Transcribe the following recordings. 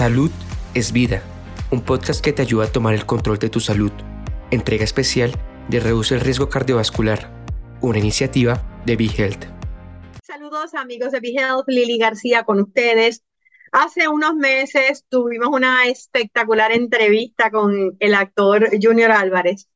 Salud es vida, un podcast que te ayuda a tomar el control de tu salud. Entrega especial de Reduce el Riesgo Cardiovascular, una iniciativa de BeHealth. Saludos amigos de BeHealth, Lili García con ustedes. Hace unos meses tuvimos una espectacular entrevista con el actor Junior Álvarez,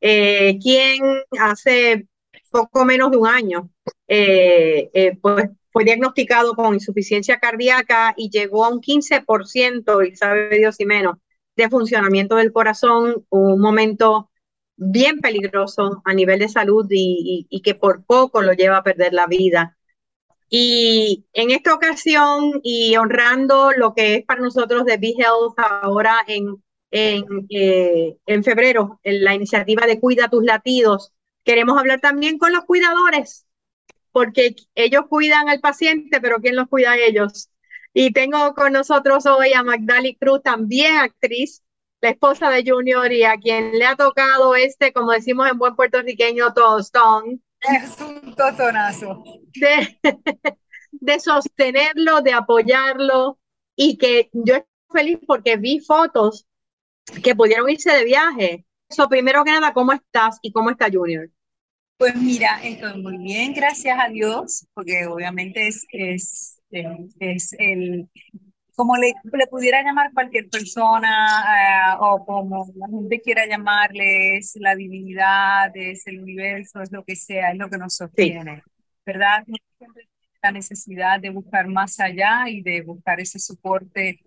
eh, quien hace poco menos de un año eh, eh, pues fue diagnosticado con insuficiencia cardíaca y llegó a un 15%, y sabe Dios y menos, de funcionamiento del corazón, un momento bien peligroso a nivel de salud y, que por poco lo lleva a perder la vida. Y en esta ocasión, y honrando lo que es para nosotros de Be Health ahora en, en, eh, en febrero, en la iniciativa de Cuida tus latidos, queremos hablar también con los cuidadores porque ellos cuidan al paciente, pero ¿quién los cuida a ellos? Y tengo con nosotros hoy a Magdali Cruz, también actriz, la esposa de Junior y a quien le ha tocado este, como decimos en buen puertorriqueño, tostón. Es un tostonazo. De, de sostenerlo, de apoyarlo y que yo estoy feliz porque vi fotos que pudieron irse de viaje. Eso, primero que nada, ¿cómo estás y cómo está Junior? Pues mira, estoy muy bien, gracias a Dios, porque obviamente es, es, es el, como le, le, pudiera llamar cualquier persona, eh, o como la gente quiera llamarle, es la divinidad, es el universo, es lo que sea, es lo que nos sostiene, ¿verdad? La necesidad de buscar más allá y de buscar ese soporte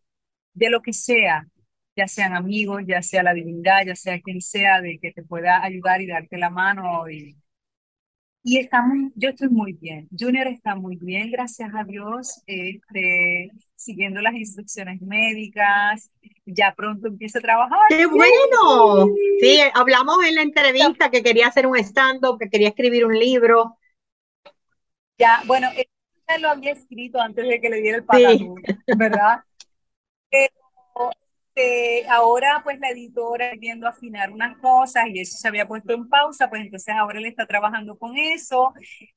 de lo que sea, ya sean amigos, ya sea la divinidad, ya sea quien sea, de que te pueda ayudar y darte la mano y y estamos, yo estoy muy bien. Junior está muy bien, gracias a Dios, este, siguiendo las instrucciones médicas. Ya pronto empieza a trabajar. ¡Qué bueno! Sí, hablamos en la entrevista que quería hacer un stand-up, que quería escribir un libro. Ya, bueno, él lo había escrito antes de que le diera el patatú, ¿verdad? Este, ahora pues la editora viendo afinar unas cosas y eso se había puesto en pausa, pues entonces ahora él está trabajando con eso.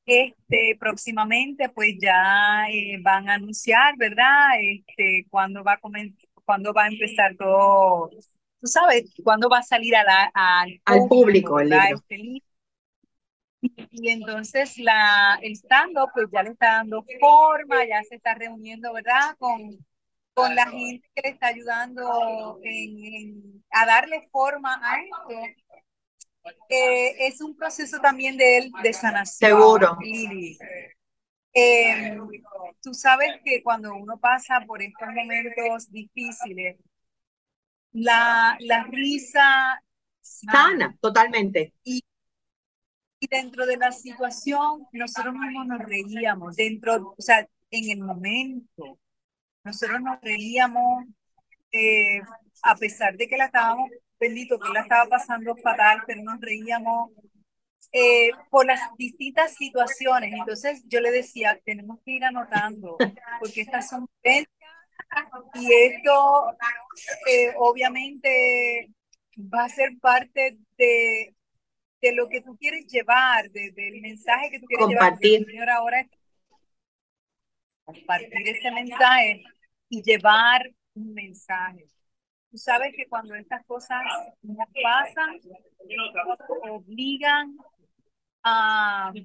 Este, próximamente pues ya eh, van a anunciar, ¿verdad? Este, cuándo va a cuándo va a empezar todo, tú sabes, cuándo va a salir a la, al público, el libro. Este y, entonces la, el stand-up pues ya le está dando forma, ya se está reuniendo, ¿verdad? Con con la gente que le está ayudando en, a darle forma a esto. Eh, es un proceso también de él de sanación. Seguro. Eh, tú sabes que cuando uno pasa por estos momentos difíciles, la, la risa sana, totalmente. Y, y dentro de la situación, nosotros mismos nos reíamos, dentro, o sea, en el momento. Nosotros nos reíamos, eh, a pesar de que la estábamos, bendito, que la estaba pasando fatal, pero nos reíamos eh, por las distintas situaciones. Entonces yo le decía, tenemos que ir anotando, porque estas son y esto eh, obviamente va a ser parte de, de lo que tú quieres llevar, de, del mensaje que tú quieres Compartir. llevar. Ahora compartir ese mensaje y llevar un mensaje. Tú sabes que cuando estas cosas nos pasan, nos obligan a... Yo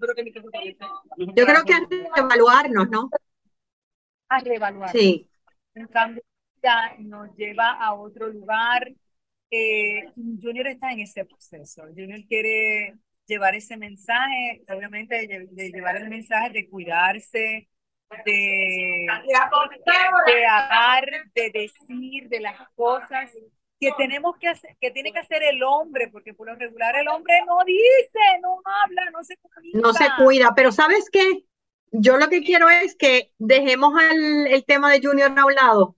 creo que a reevaluarnos, ¿no? A reevaluar. Sí. En cambio, ya nos lleva a otro lugar. Eh, Junior está en ese proceso. Junior quiere llevar ese mensaje, obviamente de llevar el mensaje de cuidarse, de, de hablar, de decir, de las cosas que tenemos que hacer, que tiene que hacer el hombre, porque por lo regular el hombre no dice, no habla, no se cuida. No se cuida, pero ¿sabes qué? Yo lo que quiero es que dejemos el tema de Junior a un lado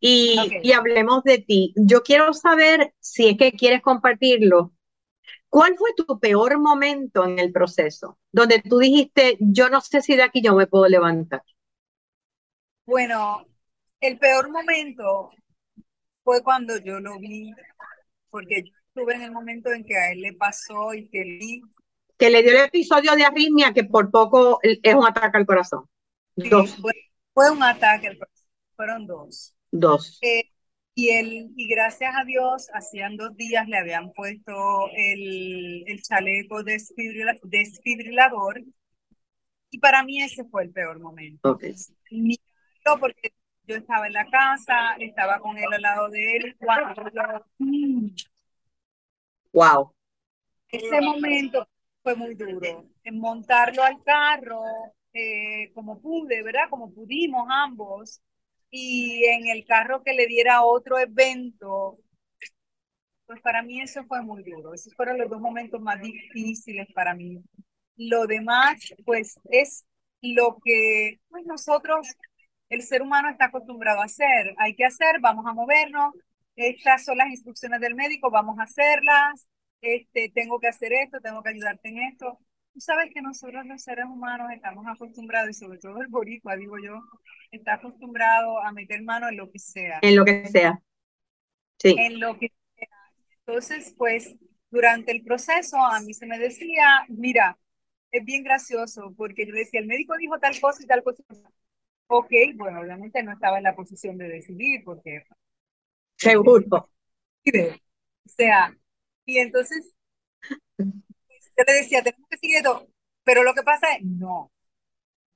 y, y hablemos de ti. Yo quiero saber si es que quieres compartirlo ¿Cuál fue tu peor momento en el proceso? Donde tú dijiste, yo no sé si de aquí yo me puedo levantar. Bueno, el peor momento fue cuando yo lo vi, porque yo estuve en el momento en que a él le pasó y que le... Que le dio el episodio de arritmia que por poco es un ataque al corazón. dos. Fue, un ataque al corazón, fueron dos. Dos. Eh, y, él, y gracias a Dios, hacían dos días le habían puesto el, el chaleco desfibrilador. Y para mí ese fue el peor momento. Okay. Porque yo estaba en la casa, estaba con él al lado de él. Wow. Ese momento fue muy duro. En montarlo al carro, eh, como pude, ¿verdad? Como pudimos ambos. Y en el carro que le diera otro evento, pues para mí eso fue muy duro. Esos fueron los dos momentos más difíciles para mí. Lo demás, pues es lo que pues, nosotros, el ser humano está acostumbrado a hacer. Hay que hacer, vamos a movernos. Estas son las instrucciones del médico, vamos a hacerlas. Este, tengo que hacer esto, tengo que ayudarte en esto. Tú sabes que nosotros los seres humanos estamos acostumbrados, y sobre todo el boricua, digo yo, está acostumbrado a meter mano en lo que sea. En lo que sea. Sí. En lo que sea. Entonces, pues, durante el proceso a mí se me decía, mira, es bien gracioso, porque yo decía, el médico dijo tal cosa y tal cosa. Ok, bueno, obviamente no estaba en la posición de decidir, porque... Seguro. O sea, y entonces yo le decía, tenemos que seguir esto, pero lo que pasa es, no,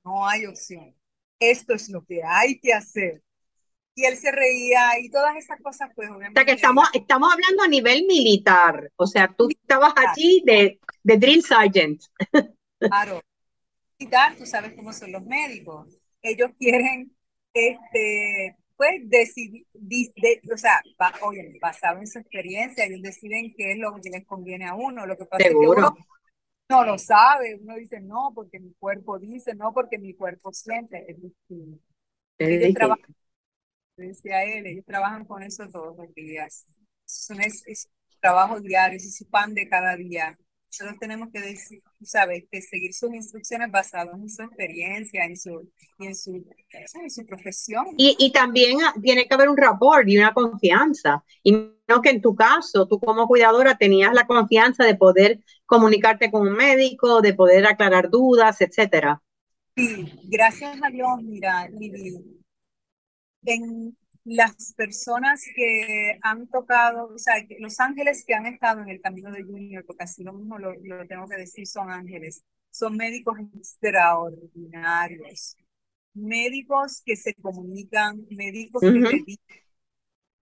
no hay opción. Esto es lo que hay que hacer. Y él se reía y todas esas cosas, pues obviamente. O sea que estamos, estamos hablando a nivel militar. O sea, tú estabas allí de, de drill sergeant. Claro. Militar, tú sabes cómo son los médicos. Ellos quieren este, pues decidir, o sea, oye, basado en su experiencia, ellos deciden qué es lo que les conviene a uno. Lo que pasa es que uno no lo sabe, uno dice no porque mi cuerpo dice, no porque mi cuerpo siente, es distinto. Ellos trabajan, decía él, ellos trabajan con eso todos los días. Es, es, trabajo diario, es su pan de cada día. Nosotros tenemos que decir, sabes, que seguir sus instrucciones basadas en su experiencia, en su, en su, en su profesión. Y, y también tiene que haber un rapport y una confianza. Y no que en tu caso, tú como cuidadora tenías la confianza de poder comunicarte con un médico, de poder aclarar dudas, etcétera. Sí, gracias a Dios, mira, Lili, en, las personas que han tocado, o sea, los ángeles que han estado en el camino de Junior, porque así lo mismo lo, tengo que decir, son ángeles, son médicos extraordinarios, médicos que se comunican, médicos que te dicen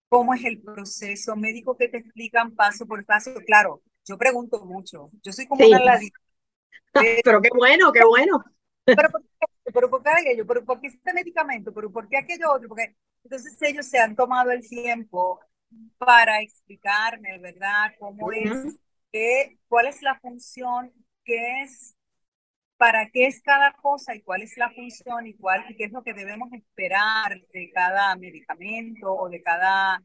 cómo es el proceso, médicos que te explican paso por paso. Claro, yo pregunto mucho, yo soy como una ladita. Pero qué bueno, qué bueno. Pero. ¿Pero por qué aquello? ¿Pero por qué este medicamento? ¿Pero por qué aquello otro? Porque entonces ellos se han tomado el tiempo para explicarme, ¿verdad? Cómo es, qué, cuál es la función, qué es, para qué es cada cosa y cuál es la función y cuál y qué es lo que debemos esperar de cada medicamento o de cada...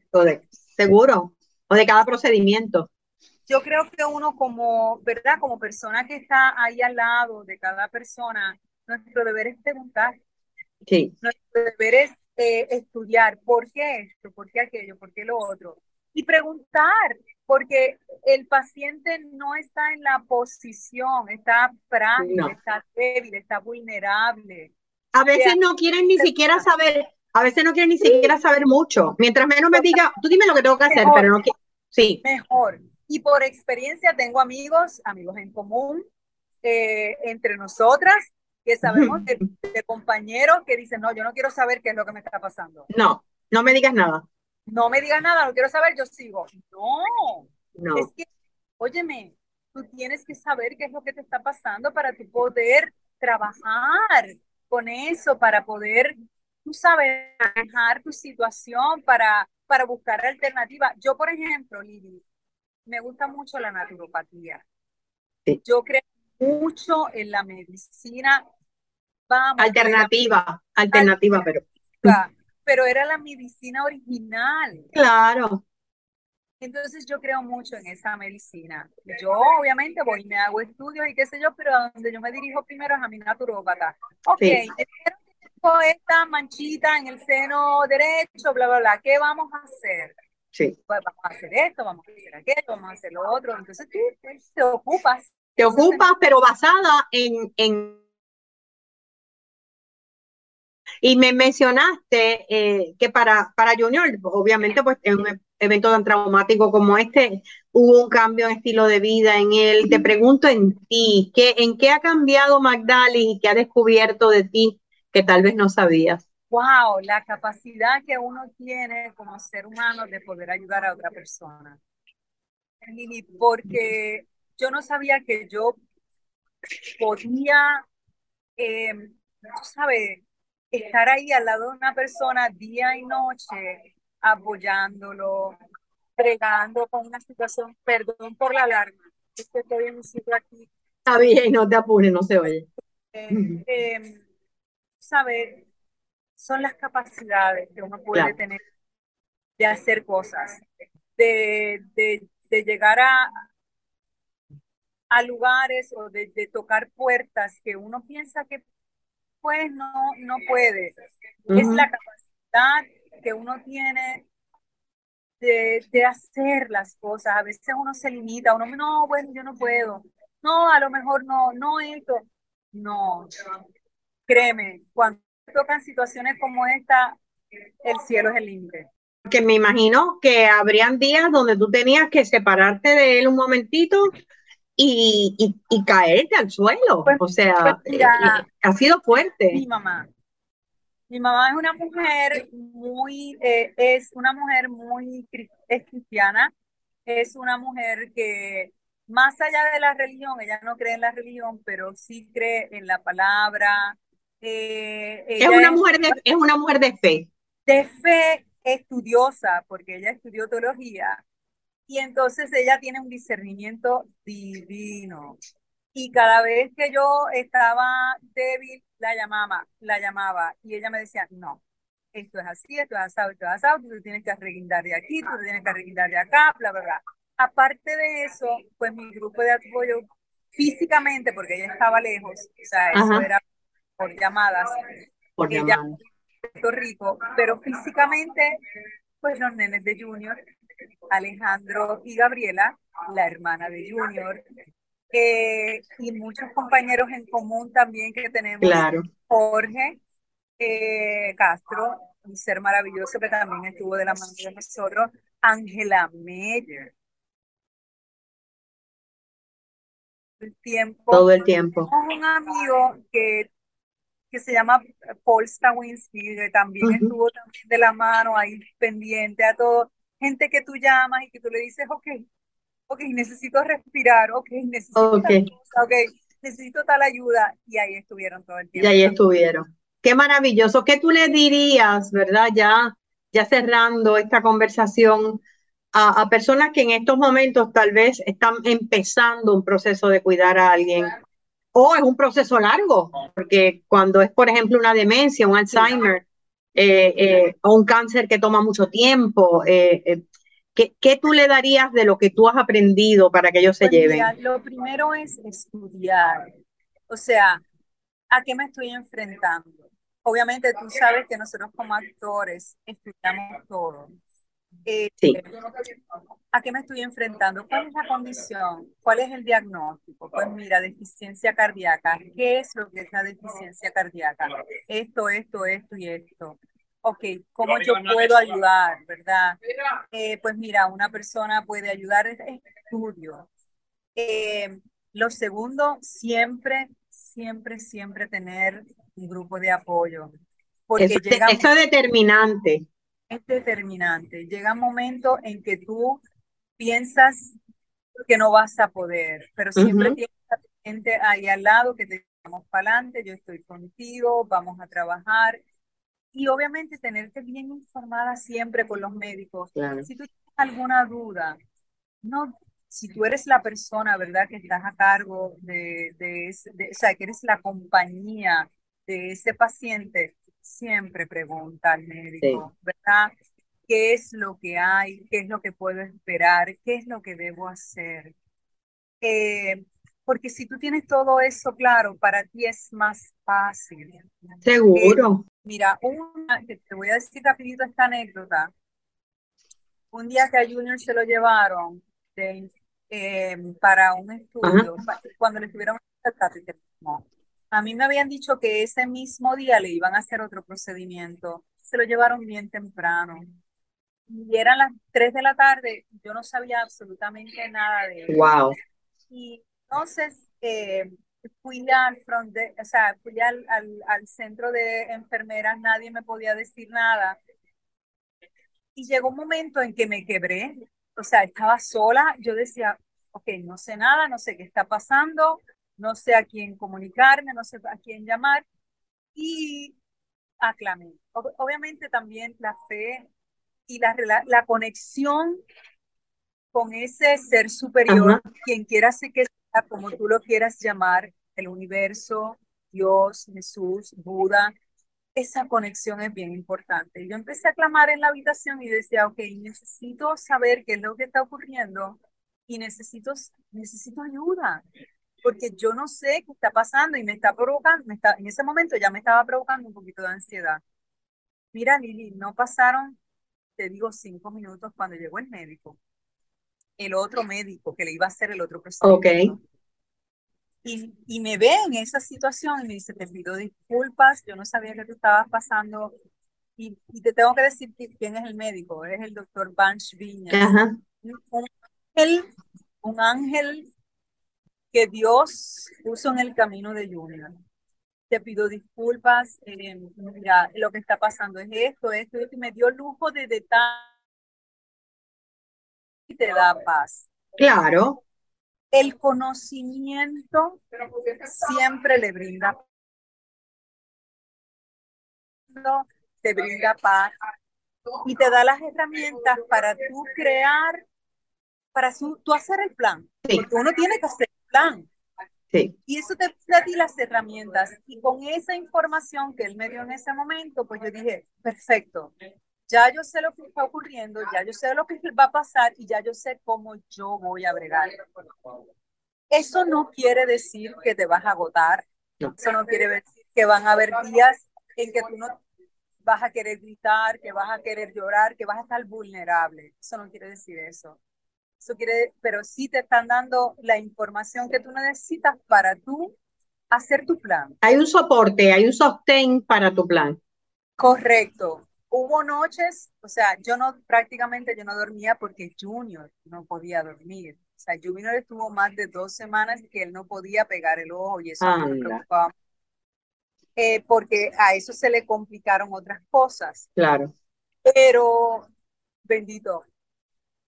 seguro, o de cada procedimiento. Yo creo que uno como, ¿verdad? Como persona que está ahí al lado de cada persona, nuestro deber es preguntar. Sí. Nuestro deber es eh, estudiar por qué esto, por qué aquello, por qué lo otro. Y preguntar, porque el paciente no está en la posición, está frágil, está débil, está vulnerable. A veces no quieren ni siquiera saber, a veces no quieren ni siquiera saber mucho. Mientras menos me diga, tú dime lo que tengo que hacer, pero no quiero. Sí. Mejor. Y por experiencia tengo amigos, amigos en común, eh, entre nosotras, que sabemos de, compañeros que dicen, no, yo no quiero saber qué es lo que me está pasando. No, no me digas nada. No me digas nada, no quiero saber, yo sigo. No, no. Es que, óyeme, tú tienes que saber qué es lo que te está pasando para tú poder trabajar con eso, para poder, tú sabes, manejar tu situación, para, para buscar alternativas. Yo, por ejemplo, Lili, me gusta mucho la naturopatía. Yo creo mucho en la medicina alternativa, alternativa, pero. Pero era la medicina original. Claro. Entonces yo creo mucho en esa medicina. Yo obviamente voy y me hago estudios y qué sé yo, pero a donde yo me dirijo primero es a mi naturópata. Ok, sí. tengo esta manchita en el seno derecho, bla, bla, bla. ¿Qué vamos a hacer? Sí. Pues vamos a hacer esto, vamos a hacer aquello, vamos a hacer lo otro. Entonces tú te ocupas. Te ocupas, pero basada en, en Y me mencionaste eh, que para, para Junior, obviamente, pues en un evento tan traumático como este, hubo un cambio en estilo de vida en él. Te pregunto en ti, ¿qué, ¿en qué ha cambiado Magdali y qué ha descubierto de ti que tal vez no sabías? Wow, la capacidad que uno tiene como ser humano de poder ayudar a otra persona. porque yo no sabía que yo podía, eh, sabes, estar ahí al lado de una persona día y noche, apoyándolo, bregando con una situación, perdón por la alarma, es que estoy en un sitio aquí. Está bien, no te apures, no se oye. Eh, eh, ¿Sabes? Son las capacidades que uno puede tener de hacer cosas, de, de, de llegar a, a lugares o de, de, tocar puertas que uno piensa que pues no, no puede. Es la capacidad que uno tiene de, de, hacer las cosas. A veces uno se limita, uno, no, bueno, yo no puedo. No, a lo mejor no, no esto. No, créeme, cuando tocan situaciones como esta, el cielo es el límite. Que me imagino que habrían días donde tú tenías que separarte de él un momentito y, y, y caerte al suelo. Pues, o sea, pues ha sido fuerte. Mi mamá. Mi mamá es una mujer muy, eh, es una mujer muy es cristiana, es una mujer que más allá de la religión, ella no cree en la religión, pero sí cree en la palabra. Eh, es, una mujer de, es una mujer de fe. De fe estudiosa, porque ella estudió teología y entonces ella tiene un discernimiento divino. Y cada vez que yo estaba débil, la llamaba, la llamaba y ella me decía, no, esto es así, esto es asado, esto es asado, tú tienes que arreguindar de aquí, tú tienes que arreguindar de acá, bla, bla, bla. Aparte de eso, pues mi grupo de apoyo físicamente, porque ella estaba lejos, o sea, eso era por llamadas, por llamadas. Puerto Rico, pero físicamente, pues los nenes de Junior Alejandro y Gabriela, la hermana de Junior, eh, y muchos compañeros en común también que tenemos. Claro. Jorge eh, Castro, un ser maravilloso que también estuvo de la mano de nosotros. Ángela Meyer. El tiempo. Todo el tiempo. Un amigo que, que se llama Paul Stawinski, que también estuvo también de la mano ahí pendiente a todo gente que tú llamas y que tú le dices, ok, ok, necesito respirar, ok, necesito okay. necesito tal ayuda, y ahí estuvieron todo el tiempo. Y ahí estuvieron. Qué maravilloso. ¿Qué tú le dirías, verdad? Ya, ya cerrando esta conversación a, a personas que en estos momentos tal vez están empezando un proceso de cuidar a alguien o es un proceso largo, porque cuando es, por ejemplo, una demencia, un Alzheimer, eh, eh, o un cáncer que toma mucho tiempo. Eh, ¿qué, ¿qué, tú le darías de lo que tú has aprendido para que ellos se pues lleven? lo primero es estudiar. O sea, ¿a qué me estoy enfrentando? Obviamente tú sabes que nosotros como actores estudiamos todo. Eh, sí. ¿A qué me estoy enfrentando? ¿Cuál es la condición? ¿Cuál es el diagnóstico? Pues mira, deficiencia cardíaca. ¿Qué es lo que es la deficiencia cardíaca? Esto, esto, esto y esto. Ok, ¿cómo yo puedo ayudar, verdad? Eh, pues mira, una persona puede ayudar en estudio. Eh, lo segundo, siempre, siempre, siempre tener un grupo de apoyo. Porque eso, eso es determinante es determinante. Llega un momento en que tú piensas que no vas a poder, pero siempre tienes gente ahí al lado que te vamos para adelante, yo estoy contigo, vamos a trabajar. Y obviamente tenerte bien informada siempre con los médicos. Si tú tienes alguna duda, no, si tú eres la persona, ¿verdad?, que estás a cargo de, de, de o sea, que eres la compañía de ese paciente, siempre pregunta al médico, ¿verdad? ¿Qué es lo que hay? ¿Qué es lo que puedo esperar? ¿Qué es lo que debo hacer? Eh, porque si tú tienes todo eso claro, para ti es más fácil. Seguro. Eh, mira, una, te voy a decir rapidito esta anécdota. Un día que a Junior se lo llevaron eh, para un estudio, cuando le estuvieron A mí me habían dicho que ese mismo día le iban a hacer otro procedimiento. Se lo llevaron bien temprano. Y eran las 3 de la tarde, yo no sabía absolutamente nada de él. Wow. Y entonces eh, fui al front de, o sea, fui al, al, al centro de enfermeras, nadie me podía decir nada. Y llegó un momento en que me quebré, o sea, estaba sola, yo decía, ok, no sé nada, no sé qué está pasando, no sé a quién comunicarme, no sé a quién llamar, y aclamé. Obviamente también la fe y la, la conexión con ese ser superior, quien quiera ser que sea, como tú lo quieras llamar, el universo, Dios, Jesús, Buda, esa conexión es bien importante. Yo empecé a clamar en la habitación y decía, ok, necesito saber qué es lo que está ocurriendo y necesito, necesito ayuda, porque yo no sé qué está pasando y me está provocando, me está, en ese momento ya me estaba provocando un poquito de ansiedad. Mira, Lili, no pasaron, te digo, cinco minutos cuando llegó el médico, el otro médico que le iba a hacer el otro procedimiento. Ok. Y, y, me ve en esa situación y me dice, te pido disculpas, yo no sabía que tú estabas pasando. Y, y te tengo que decir quién es el médico, es el doctor Banch Viñas. Ajá. Un ángel, un ángel que Dios puso en el camino de Junior. Te pido disculpas, eh, mira, lo que está pasando es esto, esto, esto, y me dio lujo de detalle y te da paz. Claro. El conocimiento siempre le brinda te brinda paz y te da las herramientas para tú crear, para tú hacer el plan. Sí. Porque uno tiene que hacer plan. Sí. Y eso te da a ti las herramientas. Y con esa información que él me dio en ese momento, pues yo dije, perfecto, ya yo sé lo que está ocurriendo, ya yo sé lo que va a pasar y ya yo sé cómo yo voy a bregar. Eso no quiere decir que te vas a agotar, No. eso no quiere decir que van a haber días en que tú no vas a querer gritar, que vas a querer llorar, que vas a estar vulnerable. Eso no quiere decir eso. Eso quiere, pero sí te están dando la información que tú necesitas para tú hacer tu plan. Hay un soporte, hay un sostén para tu plan. Correcto. Hubo noches, o sea, yo no, prácticamente yo no dormía porque Junior no podía dormir. O sea, Junior estuvo más de dos semanas que él no podía pegar el ojo y eso a mí me Anda. preocupaba. Eh, porque a eso se le complicaron otras cosas. Claro. Pero, bendito,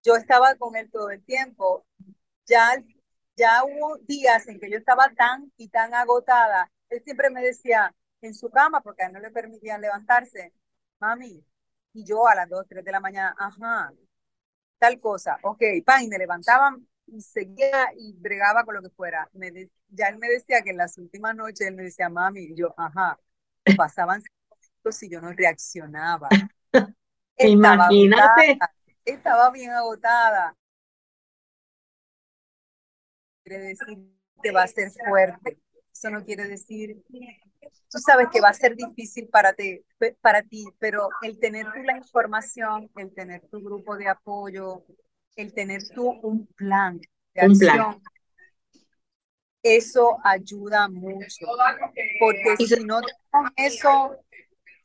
yo estaba con él todo el tiempo. Ya, ya hubo días en que yo estaba tan y tan agotada. Él siempre me decía en su cama, porque a él no le permitían levantarse, mami, y yo a las 2, 3 de la mañana, ajá, tal cosa, ok, pan, y me levantaban y seguía y bregaba con lo que fuera. Me de- ya él me decía que en las últimas noches él me decía, mami, y yo, ajá, pasaban cinco minutos y yo no reaccionaba. Imagínate. Estaba bien agotada. Quiere decir que va a ser fuerte. Eso no quiere decir, tú sabes que va a ser difícil para ti, para ti, pero el tener tú la información, el tener tu grupo de apoyo, el tener tú un plan de Un plan. acción, eso ayuda mucho. Porque Y si no tenemos eso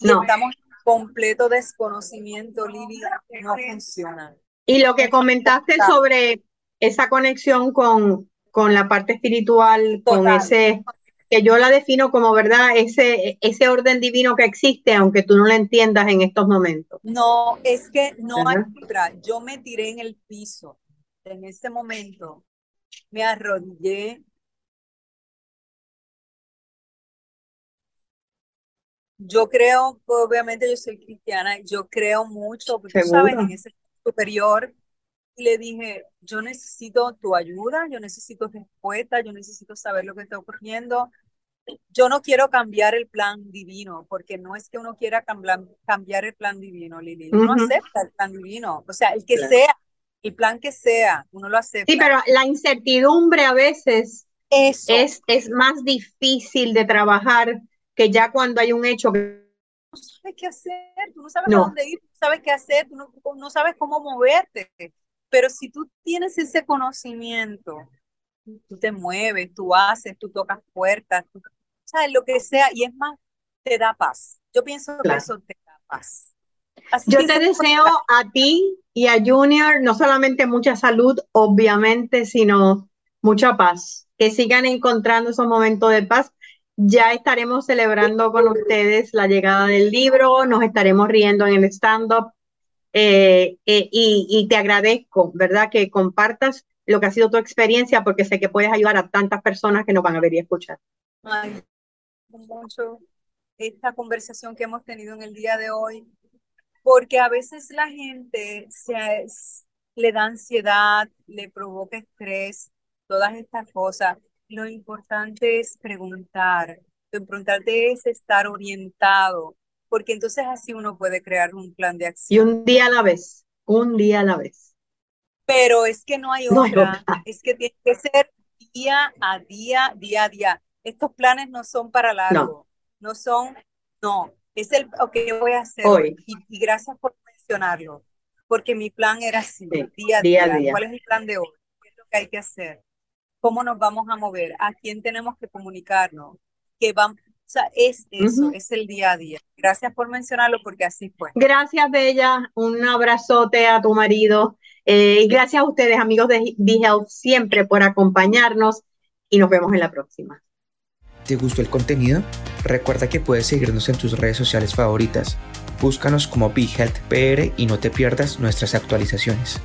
No. estamos completo desconocimiento, Lili, no funciona. Y lo que comentaste Total. sobre esa conexión con, con la parte espiritual, con ese, que yo la defino como, ¿verdad? Ese, ese orden divino que existe, aunque tú no lo entiendas en estos momentos. No, es que no hay otra. Yo me tiré en el piso en ese momento, me arrodillé. Yo creo, obviamente yo soy cristiana, yo creo mucho, porque tú sabes, Seguro. en ese superior, y le dije, yo necesito tu ayuda, yo necesito respuesta, yo necesito saber lo que está ocurriendo. Yo no quiero cambiar el plan divino, porque no es que uno quiera cambiar, cambiar el plan divino, Lili. Uno Ujú. acepta el plan divino, o sea, el que Claro. sea, el plan que sea, uno lo acepta. Sí, pero la incertidumbre a veces Eso, es, es más difícil de trabajar que ya cuando hay un hecho que no sabes qué hacer, tú no sabes a no. dónde ir, tú no sabes qué hacer, tú no, no sabes cómo moverte. Pero si tú tienes ese conocimiento, tú te mueves, tú haces, tú tocas puertas, tú- ¿sabes? Lo que sea, y es más, te da paz. Yo pienso que eso te da paz. Yo te deseo a ti y a Junior no solamente mucha salud, obviamente, sino mucha paz. Que sigan encontrando esos momentos de paz. Ya estaremos celebrando con ustedes la llegada del libro, nos estaremos riendo en el stand-up. Eh, eh, y, te agradezco, ¿verdad? Que compartas lo que ha sido tu experiencia, porque sé que puedes ayudar a tantas personas que nos van a ver y escuchar. Ay, mucho esta conversación que hemos tenido en el día de hoy porque a veces la gente se, le da ansiedad, le provoca estrés, todas estas cosas. Lo importante es preguntar, lo importante es estar orientado, porque entonces así uno puede crear un plan de acción. Y un día a la vez, un día a la vez. Pero es que no hay otra, es que tiene que ser día a día, día a día. Estos planes no son para largo, no, no son, no, es el que voy a hacer hoy. Y, gracias por mencionarlo, porque mi plan era así, día, a día, ¿Cuál es mi plan de hoy? ¿Qué es lo que hay que hacer? ¿Cómo nos vamos a mover? ¿A quién tenemos que comunicarnos? ¿Qué vamos? O sea, es eso, es el día a día. Gracias por mencionarlo porque así fue. Gracias, Bella. Un abrazote a tu marido. Eh, y gracias a ustedes, amigos de B-Health, siempre por acompañarnos y nos vemos en la próxima. ¿Te gustó el contenido? Recuerda que puedes seguirnos en tus redes sociales favoritas. Búscanos como BeHealthPR y no te pierdas nuestras actualizaciones.